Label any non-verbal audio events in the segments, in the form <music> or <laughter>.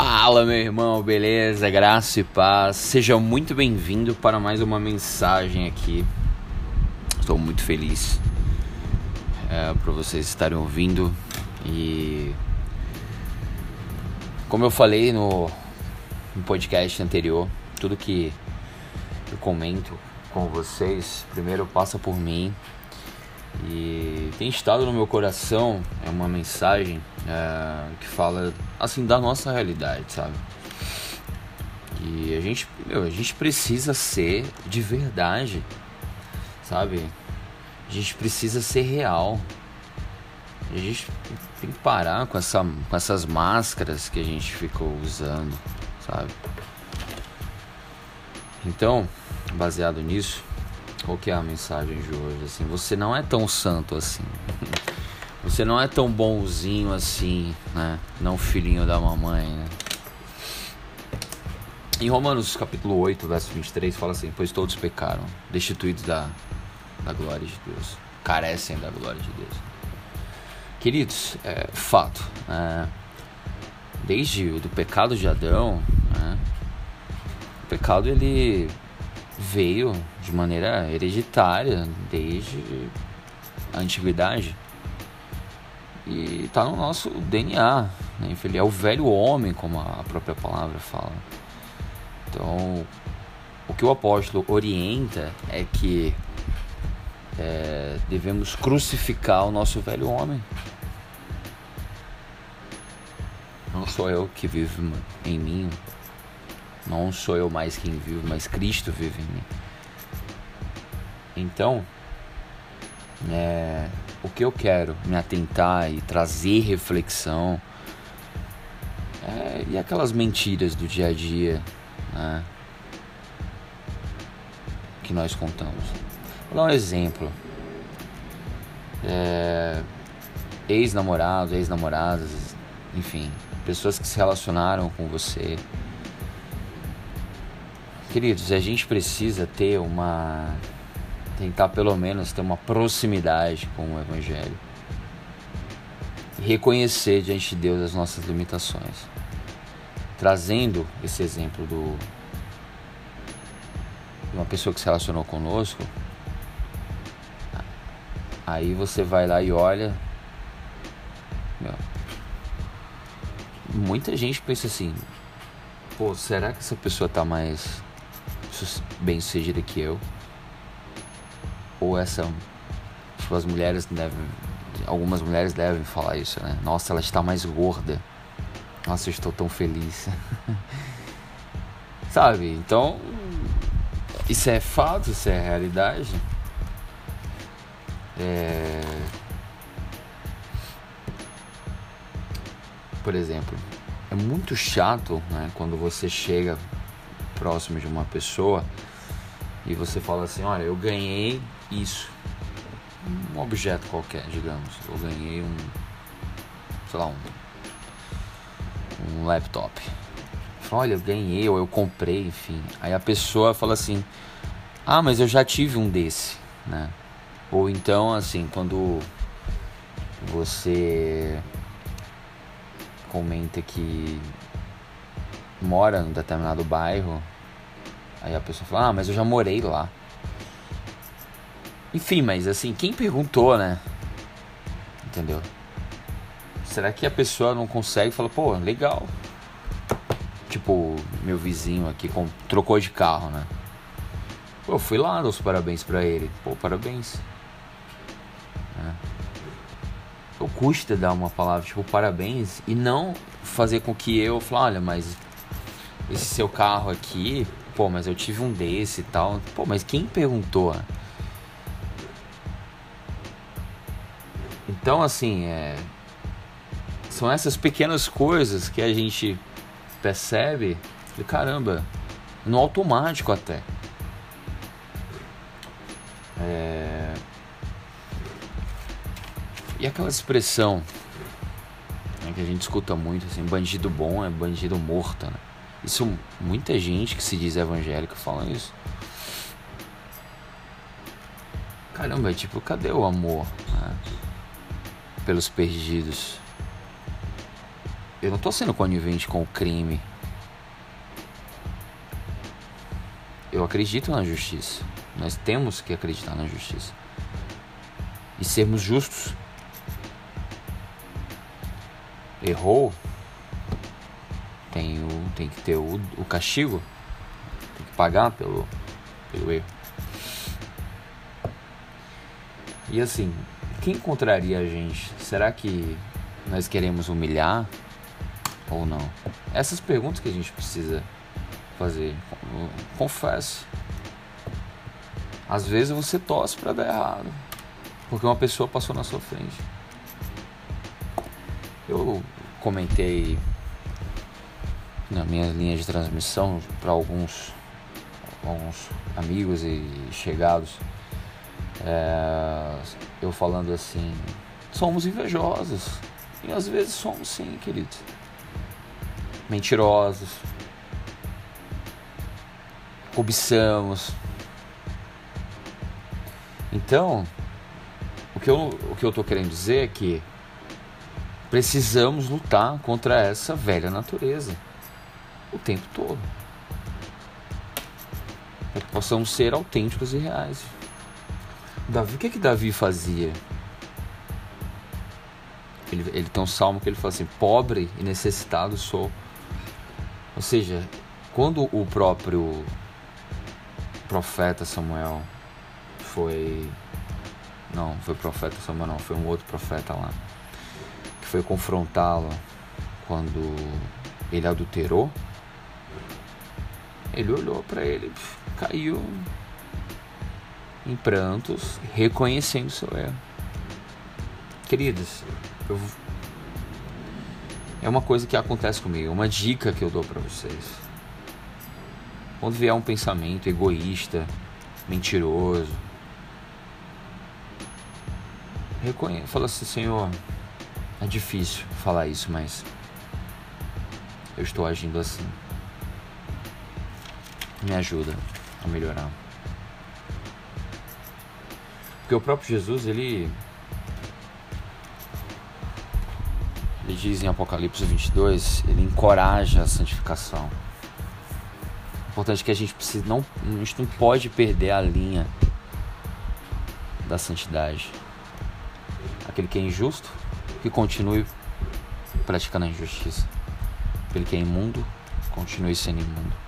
Fala, meu irmão, beleza? Graça e paz. Seja muito bem-vindo para mais uma mensagem aqui. Estou muito feliz é, por vocês estarem ouvindo e como eu falei no, no podcast anterior, tudo que eu comento com vocês, primeiro passa por mim e tem estado no meu coração é uma mensagem é, que fala assim da nossa realidade, sabe? E a gente, meu, a gente precisa ser de verdade, sabe? A gente precisa ser real. A gente tem que parar com, essa, com essas máscaras que a gente ficou usando, sabe? Então, baseado nisso, qual que é a mensagem de hoje? Assim, você não é tão santo assim. <laughs> Você não é tão bonzinho assim, né? Não filhinho da mamãe, né? Em Romanos capítulo 8, verso 23, fala assim: Pois todos pecaram, destituídos da, da glória de Deus, carecem da glória de Deus. Queridos, é fato, né? desde o do pecado de Adão, né? o pecado ele veio de maneira hereditária desde a antiguidade e está no nosso DNA. Né? Ele é o velho homem, como a própria palavra fala. Então, o que o apóstolo orienta é que é, devemos crucificar o nosso velho homem. Não sou eu que vivo em mim, não sou eu mais quem vive, mas Cristo vive em mim. Então, é, o que eu quero me atentar e trazer reflexão é, e aquelas mentiras do dia a dia né, que nós contamos. Vou dar um exemplo. É, ex-namorados, ex-namoradas, enfim, pessoas que se relacionaram com você. Queridos, a gente precisa ter uma tentar pelo menos ter uma proximidade com o Evangelho reconhecer diante de Deus as nossas limitações. Trazendo esse exemplo do de uma pessoa que se relacionou conosco, aí você vai lá e olha. Muita gente pensa assim: pô, será que essa pessoa tá mais bem sucedida que eu? ou essa tipo, as mulheres devem algumas mulheres devem falar isso né? Nossa ela está mais gorda. Nossa eu estou tão feliz. <laughs> Sabe então isso é fato isso é realidade. É... por exemplo é muito chato né, quando você chega próximo de uma pessoa e você fala assim olha eu ganhei isso. Um objeto qualquer, digamos. Eu ganhei um. sei lá, um. um laptop. Olha, eu ganhei, ou eu comprei, enfim. Aí a pessoa fala assim: Ah, mas eu já tive um desse, né? Ou então, assim, quando você comenta que mora num determinado bairro, aí a pessoa fala: Ah, mas eu já morei lá. Enfim, mas assim, quem perguntou, né? Entendeu? Será que a pessoa não consegue falar, pô, legal. Tipo, meu vizinho aqui com, trocou de carro, né? Pô, eu fui lá, dou os parabéns pra ele. Pô, parabéns. É. O custa dar uma palavra tipo parabéns e não fazer com que eu fale, olha, mas esse seu carro aqui, pô, mas eu tive um desse e tal. Pô, mas quem perguntou? Então, assim, é... são essas pequenas coisas que a gente percebe, e caramba, no automático até. É... E aquela expressão né, que a gente escuta muito, assim, bandido bom é bandido morto, né? Isso, muita gente que se diz evangélica fala isso. Caramba, é tipo, cadê o amor? Né? pelos perdidos. eu não estou sendo conivente com o crime. Eu acredito na justiça. Nós temos que acreditar na justiça. E sermos justos. Errou, tem, o, tem que ter o, o castigo, tem que pagar pelo, pelo erro. E assim, quem encontraria a gente? Será que nós queremos humilhar ou não? Essas perguntas que a gente precisa fazer. Confesso. Às vezes você torce para dar errado, porque uma pessoa passou na sua frente. Eu comentei na minha linha de transmissão para alguns, alguns amigos e chegados, é, eu falando assim, somos invejosos. E às vezes somos sim, queridos. Mentirosos. Cobiçamos. Então, o que, eu, o que eu tô querendo dizer é que precisamos lutar contra essa velha natureza o tempo todo. Para que possamos ser autênticos e reais. Davi, o que que Davi fazia? Ele, ele tem um salmo que ele fala assim: pobre e necessitado sou. Ou seja, quando o próprio profeta Samuel foi. Não, foi profeta Samuel, não, foi um outro profeta lá. Que foi confrontá-lo quando ele adulterou ele olhou para ele, caiu em prantos, reconhecendo seu erro. Queridos, eu... é uma coisa que acontece comigo, uma dica que eu dou para vocês. Quando vier um pensamento egoísta, mentiroso, reconheça, fala assim, Senhor, é difícil falar isso, mas eu estou agindo assim me ajuda a melhorar. Porque o próprio Jesus, ele ele diz em Apocalipse 22, ele encoraja a santificação. O importante é que a gente precisa não, a gente não pode perder a linha da santidade. Aquele que é injusto, que continue praticando a injustiça. Aquele que é imundo, continue sendo imundo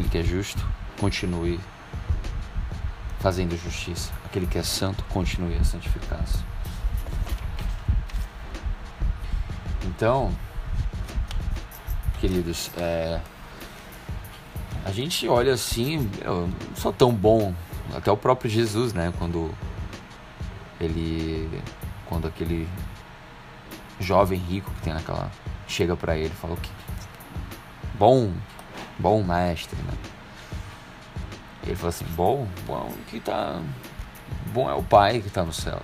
aquele que é justo, continue fazendo justiça. Aquele que é santo, continue a santificar-se. Então, queridos, é, a gente olha assim, eu não sou tão bom, até o próprio Jesus, né? Quando ele, quando aquele jovem rico que tem naquela chega para ele, fala que bom bom mestre, né? Ele falou assim, bom, bom que tá. Bom é o Pai que está no céu.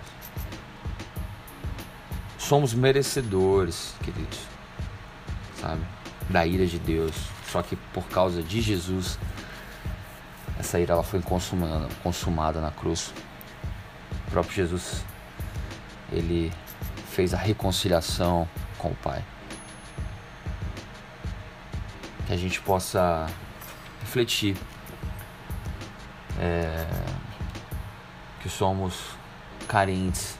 Somos merecedores, queridos, sabe? Da ira de Deus. Só que por causa de Jesus, essa ira ela foi consumada, consumada na cruz. O próprio Jesus, ele fez a reconciliação com o Pai que a gente possa refletir é, que somos carentes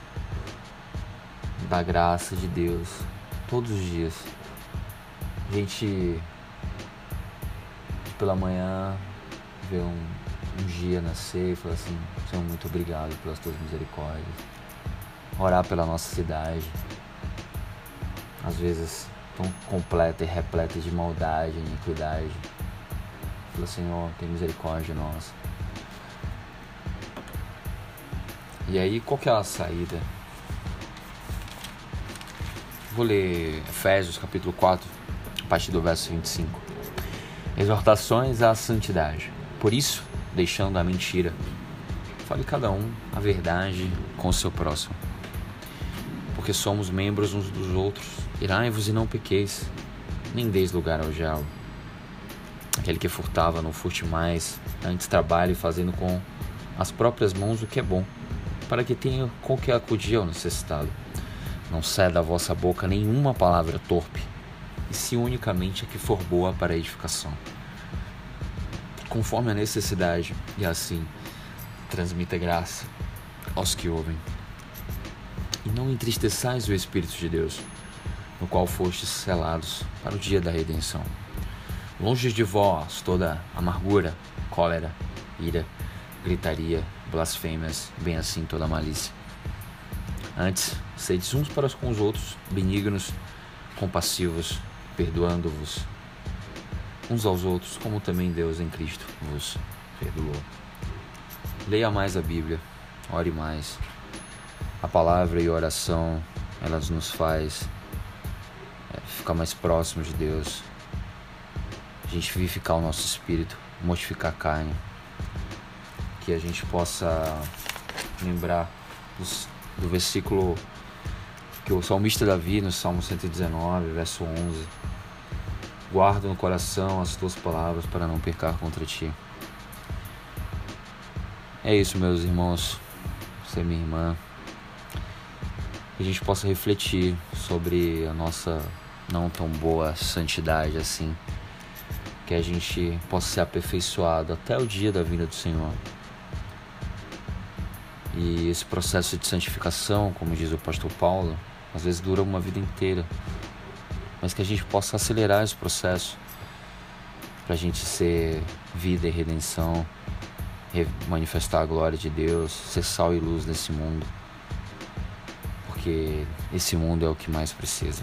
da graça de Deus todos os dias. A gente pela manhã vê um, um dia nascer e falar assim, Senhor, muito obrigado pelas tuas misericórdias. Orar pela nossa cidade. Às vezes tão completa e repleta de maldade e iniquidade. Fala, Senhor, tem misericórdia nossa. E aí, qual que é a saída? Vou ler Efésios capítulo 4, a partir do verso 25. Exortações à santidade. Por isso, deixando a mentira, fale cada um a verdade com o seu próximo. Porque somos membros uns dos outros Irai-vos e não pequeis, nem deis lugar ao diabo. Aquele que furtava, não furte mais, antes trabalhe fazendo com as próprias mãos o que é bom, para que tenha com que acudir ao necessitado. Não ceda da vossa boca nenhuma palavra torpe, e se unicamente a que for boa para a edificação, conforme a necessidade, e assim transmita graça aos que ouvem. E não entristeçais o Espírito de Deus, no qual fostes selados para o dia da redenção. Longe de vós toda amargura, cólera, ira, gritaria, blasfêmias, bem assim toda malícia. Antes, sedes uns para com os outros, benignos, compassivos, perdoando-vos uns aos outros, como também Deus em Cristo vos perdoou. Leia mais a Bíblia, ore mais. A palavra e a oração, elas nos faz é, ficar mais próximos de Deus. A gente vivificar o nosso espírito, mortificar a carne. Que a gente possa lembrar dos, do versículo que o salmista Davi, no Salmo 119, verso 11, guarda no coração as tuas palavras para não pecar contra ti. É isso, meus irmãos, você é minha irmã. Que a gente possa refletir sobre a nossa não tão boa santidade assim. Que a gente possa ser aperfeiçoado até o dia da vinda do Senhor. E esse processo de santificação, como diz o pastor Paulo, às vezes dura uma vida inteira. Mas que a gente possa acelerar esse processo para a gente ser vida e redenção manifestar a glória de Deus, ser sal e luz nesse mundo, porque esse mundo é o que mais precisa.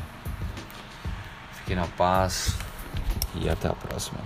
Fique na paz e até a próxima.